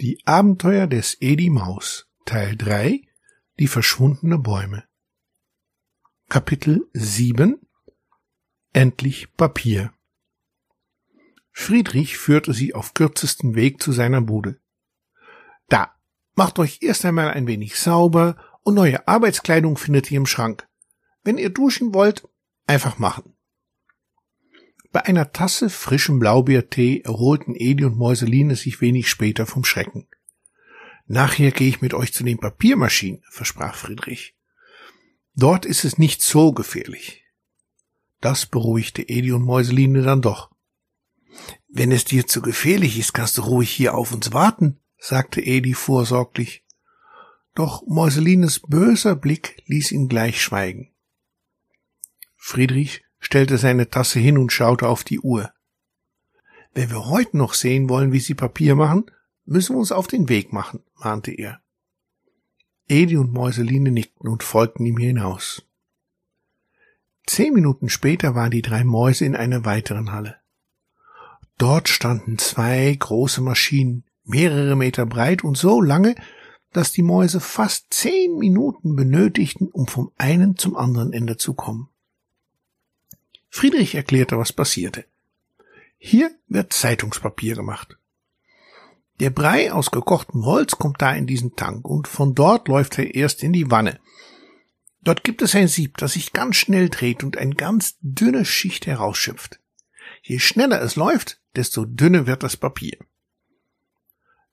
Die Abenteuer des Edi Maus Teil 3 Die verschwundene Bäume Kapitel 7 Endlich Papier Friedrich führte sie auf kürzesten Weg zu seiner Bude. Da, macht euch erst einmal ein wenig sauber und neue Arbeitskleidung findet ihr im Schrank. Wenn ihr duschen wollt, einfach machen. Bei einer Tasse frischem Blaubeertee erholten Edi und Mäuseline sich wenig später vom Schrecken. Nachher gehe ich mit euch zu den Papiermaschinen, versprach Friedrich. Dort ist es nicht so gefährlich. Das beruhigte Edi und Mäuseline dann doch. Wenn es dir zu gefährlich ist, kannst du ruhig hier auf uns warten, sagte Edi vorsorglich. Doch Mäuselines böser Blick ließ ihn gleich schweigen. Friedrich stellte seine Tasse hin und schaute auf die Uhr. Wenn wir heute noch sehen wollen, wie sie Papier machen, müssen wir uns auf den Weg machen, mahnte er. Edi und Mäuseline nickten und folgten ihm hinaus. Zehn Minuten später waren die drei Mäuse in einer weiteren Halle. Dort standen zwei große Maschinen, mehrere Meter breit und so lange, dass die Mäuse fast zehn Minuten benötigten, um vom einen zum anderen Ende zu kommen. Friedrich erklärte, was passierte. Hier wird Zeitungspapier gemacht. Der Brei aus gekochtem Holz kommt da in diesen Tank und von dort läuft er erst in die Wanne. Dort gibt es ein Sieb, das sich ganz schnell dreht und eine ganz dünne Schicht herausschöpft. Je schneller es läuft, desto dünner wird das Papier.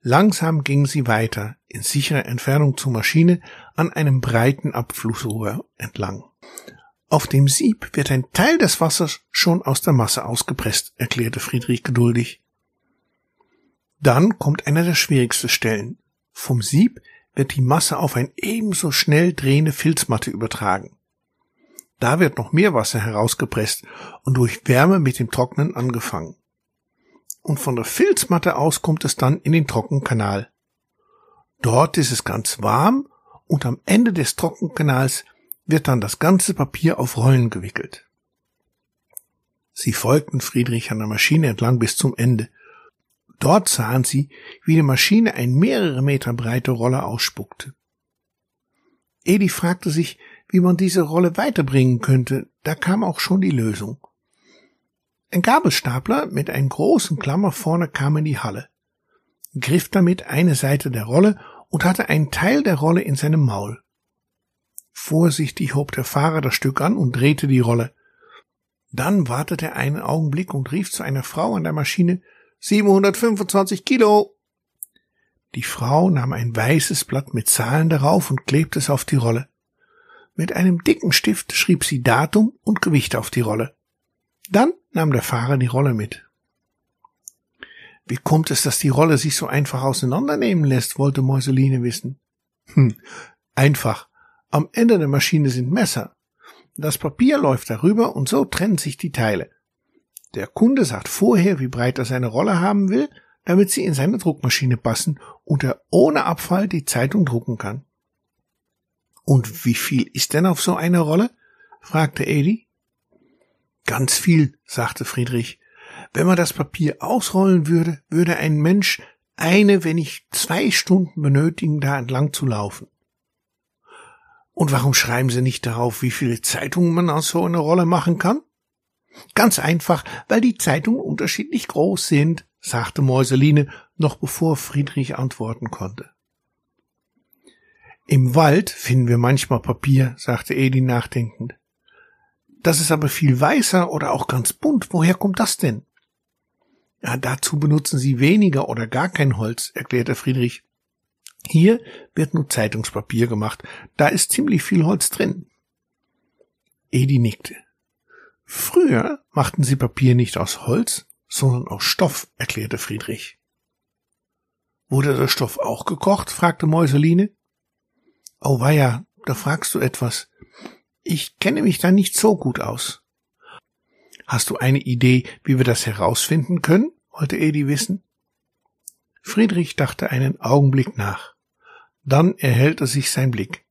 Langsam gingen sie weiter, in sicherer Entfernung zur Maschine, an einem breiten Abflussrohr entlang. Auf dem Sieb wird ein Teil des Wassers schon aus der Masse ausgepresst, erklärte Friedrich geduldig. Dann kommt einer der schwierigsten Stellen. Vom Sieb wird die Masse auf ein ebenso schnell drehende Filzmatte übertragen. Da wird noch mehr Wasser herausgepresst und durch Wärme mit dem Trocknen angefangen. Und von der Filzmatte aus kommt es dann in den Trockenkanal. Dort ist es ganz warm und am Ende des Trockenkanals wird dann das ganze Papier auf Rollen gewickelt. Sie folgten Friedrich an der Maschine entlang bis zum Ende. Dort sahen sie, wie die Maschine ein mehrere Meter breite Rolle ausspuckte. Edi fragte sich, wie man diese Rolle weiterbringen könnte, da kam auch schon die Lösung. Ein Gabelstapler mit einem großen Klammer vorne kam in die Halle, griff damit eine Seite der Rolle und hatte einen Teil der Rolle in seinem Maul. Vorsichtig hob der Fahrer das Stück an und drehte die Rolle. Dann wartete er einen Augenblick und rief zu einer Frau an der Maschine 725 Kilo. Die Frau nahm ein weißes Blatt mit Zahlen darauf und klebte es auf die Rolle. Mit einem dicken Stift schrieb sie Datum und Gewicht auf die Rolle. Dann nahm der Fahrer die Rolle mit. Wie kommt es, dass die Rolle sich so einfach auseinandernehmen lässt, wollte Mäuseline wissen. Hm, einfach. Am Ende der Maschine sind Messer. Das Papier läuft darüber und so trennen sich die Teile. Der Kunde sagt vorher, wie breit er seine Rolle haben will, damit sie in seine Druckmaschine passen und er ohne Abfall die Zeitung drucken kann. Und wie viel ist denn auf so eine Rolle? fragte Edi. Ganz viel, sagte Friedrich. Wenn man das Papier ausrollen würde, würde ein Mensch eine, wenn nicht zwei Stunden benötigen, da entlang zu laufen. Und warum schreiben Sie nicht darauf, wie viele Zeitungen man aus so einer Rolle machen kann? Ganz einfach, weil die Zeitungen unterschiedlich groß sind, sagte Mäuseline, noch bevor Friedrich antworten konnte. Im Wald finden wir manchmal Papier, sagte Edi nachdenkend. Das ist aber viel weißer oder auch ganz bunt. Woher kommt das denn? Ja, dazu benutzen sie weniger oder gar kein Holz, erklärte Friedrich. Hier wird nur Zeitungspapier gemacht. Da ist ziemlich viel Holz drin. Edi nickte. Früher machten sie Papier nicht aus Holz, sondern aus Stoff, erklärte Friedrich. Wurde der Stoff auch gekocht? fragte Mäuseline. Oh weia, da fragst du etwas. Ich kenne mich da nicht so gut aus. Hast du eine Idee, wie wir das herausfinden können? wollte Edi wissen. Friedrich dachte einen Augenblick nach. Dann erhält er sich sein Blick.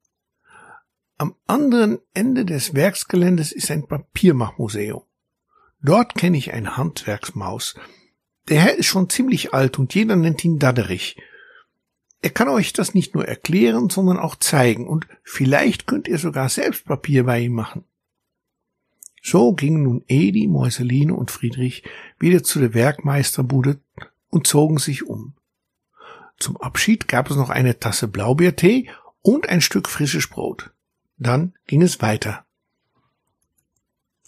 Am anderen Ende des Werksgeländes ist ein Papiermachmuseum. Dort kenne ich eine Handwerksmaus. Der Herr ist schon ziemlich alt und jeder nennt ihn Dadderich. Er kann euch das nicht nur erklären, sondern auch zeigen und vielleicht könnt ihr sogar selbst Papier bei ihm machen. So gingen nun Edi, Mäuseline und Friedrich wieder zu der Werkmeisterbude und zogen sich um. Zum Abschied gab es noch eine Tasse Blaubeertee und ein Stück frisches Brot. Dann ging es weiter